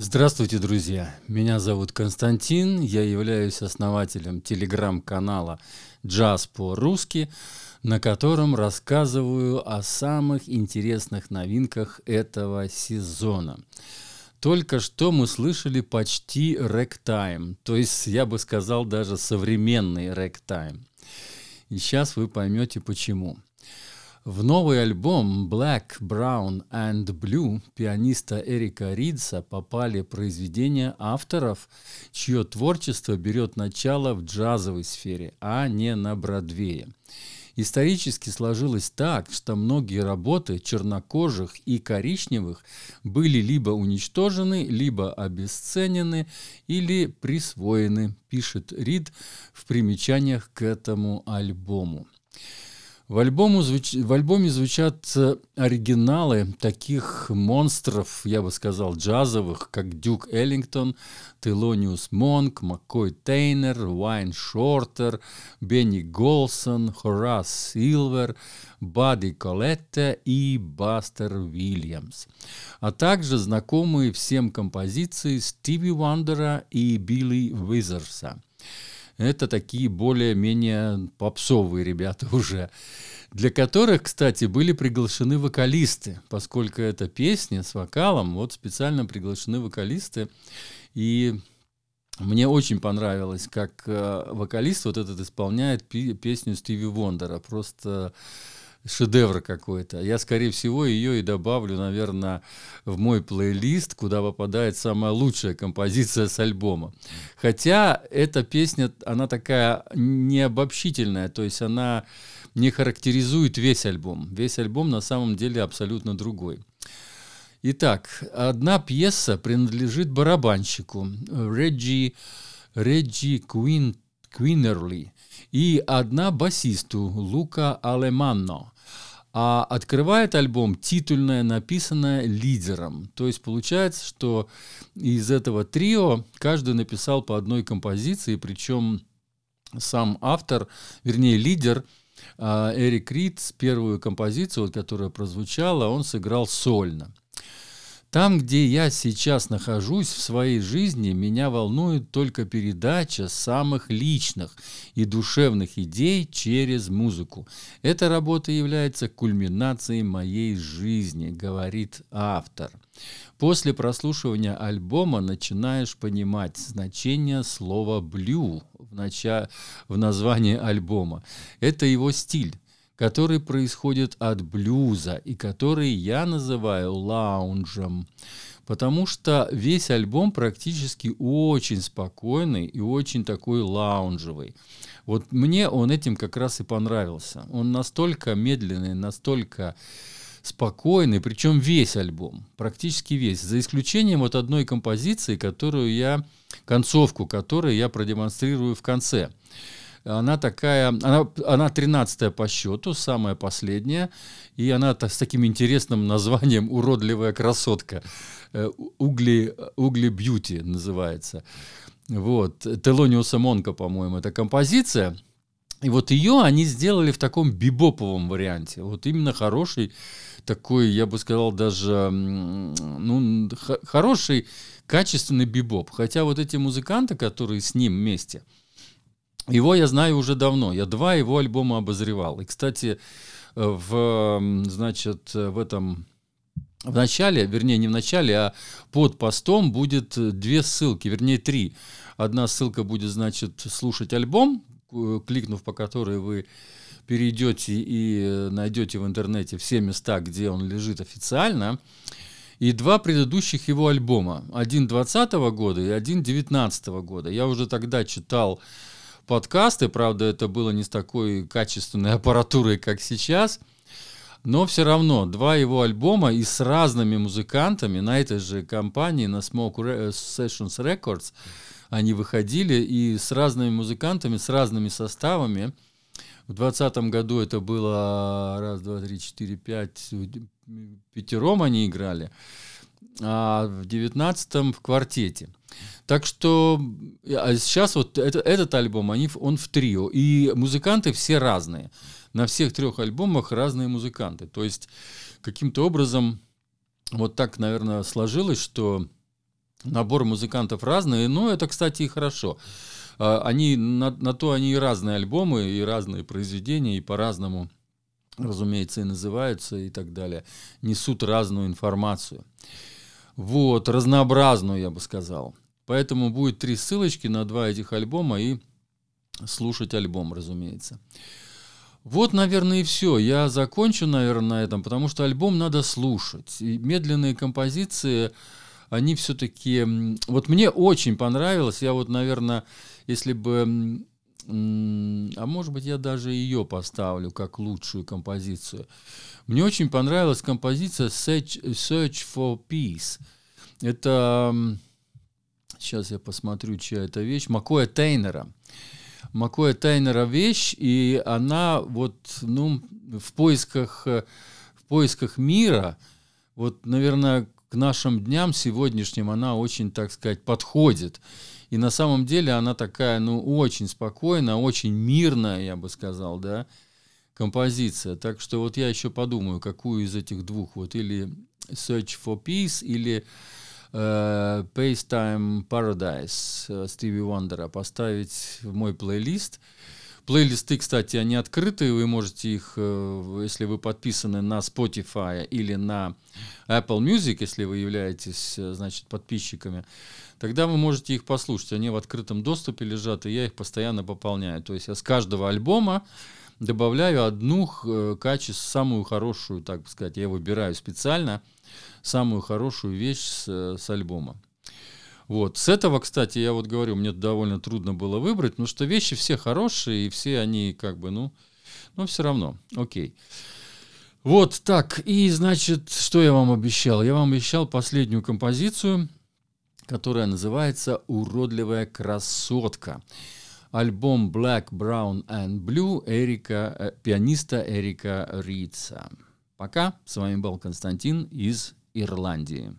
Здравствуйте, друзья! Меня зовут Константин, я являюсь основателем телеграм-канала «Джаз по-русски», на котором рассказываю о самых интересных новинках этого сезона. Только что мы слышали почти рэк-тайм, то есть, я бы сказал, даже современный рэк-тайм. И сейчас вы поймете почему. В новый альбом Black, Brown and Blue пианиста Эрика Ридса попали произведения авторов, чье творчество берет начало в джазовой сфере, а не на Бродвее. Исторически сложилось так, что многие работы чернокожих и коричневых были либо уничтожены, либо обесценены или присвоены, пишет Рид в примечаниях к этому альбому. В, альбому звуч... в альбоме звучат э, оригиналы таких монстров, я бы сказал, джазовых, как Дюк Эллингтон, Телониус Монк, Маккой Тейнер, Уайн Шортер, Бенни Голсон, Хорас Силвер, Бадди Колетте и Бастер Уильямс, а также знакомые всем композиции Стиви Уандера и Билли Уизерса это такие более-менее попсовые ребята уже, для которых, кстати, были приглашены вокалисты, поскольку эта песня с вокалом, вот специально приглашены вокалисты, и мне очень понравилось, как э, вокалист вот этот исполняет песню Стиви Вондера, просто шедевр какой-то. Я, скорее всего, ее и добавлю, наверное, в мой плейлист, куда попадает самая лучшая композиция с альбома. Хотя эта песня, она такая необобщительная, то есть она не характеризует весь альбом. Весь альбом на самом деле абсолютно другой. Итак, одна пьеса принадлежит барабанщику Реджи, Реджи Куин, Квинерли и одна басисту Лука Алеманно. А открывает альбом титульное, написанное лидером. То есть получается, что из этого трио каждый написал по одной композиции, причем сам автор, вернее лидер, а, Эрик Рид, первую композицию, которая прозвучала, он сыграл сольно. Там, где я сейчас нахожусь в своей жизни, меня волнует только передача самых личных и душевных идей через музыку. Эта работа является кульминацией моей жизни, говорит автор. После прослушивания альбома начинаешь понимать значение слова «блю» в, нача... в названии альбома. Это его стиль который происходит от блюза и который я называю лаунжем, потому что весь альбом практически очень спокойный и очень такой лаунжевый. Вот мне он этим как раз и понравился. Он настолько медленный, настолько спокойный, причем весь альбом, практически весь, за исключением вот одной композиции, которую я, концовку которой я продемонстрирую в конце. Она такая, она, она 13 по счету, самая последняя, и она с таким интересным названием «Уродливая красотка». Э, «Угли, угли бьюти» называется. Вот. Телониуса Монка, по-моему, эта композиция. И вот ее они сделали в таком бибоповом варианте. Вот именно хороший такой, я бы сказал, даже ну, хороший, качественный бибоп. Хотя вот эти музыканты, которые с ним вместе – его я знаю уже давно. Я два его альбома обозревал. И, кстати, в, значит, в этом в начале, вернее, не в начале, а под постом будет две ссылки, вернее, три. Одна ссылка будет, значит, слушать альбом, кликнув по которой вы перейдете и найдете в интернете все места, где он лежит официально. И два предыдущих его альбома. Один 20 года и один 19 года. Я уже тогда читал подкасты. Правда, это было не с такой качественной аппаратурой, как сейчас. Но все равно два его альбома и с разными музыкантами на этой же компании, на Smoke Sessions Records, они выходили и с разными музыкантами, с разными составами. В двадцатом году это было раз, два, три, четыре, пять, пятером они играли, а в девятнадцатом в квартете. Так что а сейчас вот это, этот альбом, они, он в трио, и музыканты все разные. На всех трех альбомах разные музыканты. То есть каким-то образом вот так, наверное, сложилось, что набор музыкантов разный, но это, кстати, и хорошо. А, они, на, на то они и разные альбомы, и разные произведения, и по-разному, разумеется, и называются, и так далее. Несут разную информацию. Вот, разнообразную, я бы сказал. Поэтому будет три ссылочки на два этих альбома и слушать альбом, разумеется. Вот, наверное, и все. Я закончу, наверное, на этом, потому что альбом надо слушать. И медленные композиции, они все-таки... Вот мне очень понравилось. Я вот, наверное, если бы... А может быть, я даже ее поставлю как лучшую композицию. Мне очень понравилась композиция Search, Search for Peace. Это... Сейчас я посмотрю, чья это вещь. Макоя Тейнера. Макоя Тайнера вещь, и она вот, ну, в поисках, в поисках мира, вот, наверное, к нашим дням сегодняшним она очень, так сказать, подходит. И на самом деле она такая, ну, очень спокойная, очень мирная, я бы сказал, да, композиция. Так что вот я еще подумаю, какую из этих двух, вот или Search for Peace, или э, Pacetime Paradise э, Стиви Уандера поставить в мой плейлист. Плейлисты, кстати, они открыты, вы можете их, э, если вы подписаны на Spotify или на Apple Music, если вы являетесь, э, значит, подписчиками, тогда вы можете их послушать. Они в открытом доступе лежат, и я их постоянно пополняю. То есть я с каждого альбома добавляю одну качество, самую хорошую, так сказать, я выбираю специально – самую хорошую вещь с, с альбома. Вот. С этого, кстати, я вот говорю, мне довольно трудно было выбрать, потому что вещи все хорошие, и все они как бы, ну, но все равно, окей. Вот так, и значит, что я вам обещал? Я вам обещал последнюю композицию, которая называется «Уродливая красотка». Альбом Black, Brown and Blue Эрика, э, пианиста Эрика Рица. Пока. С вами был Константин из Ирландии.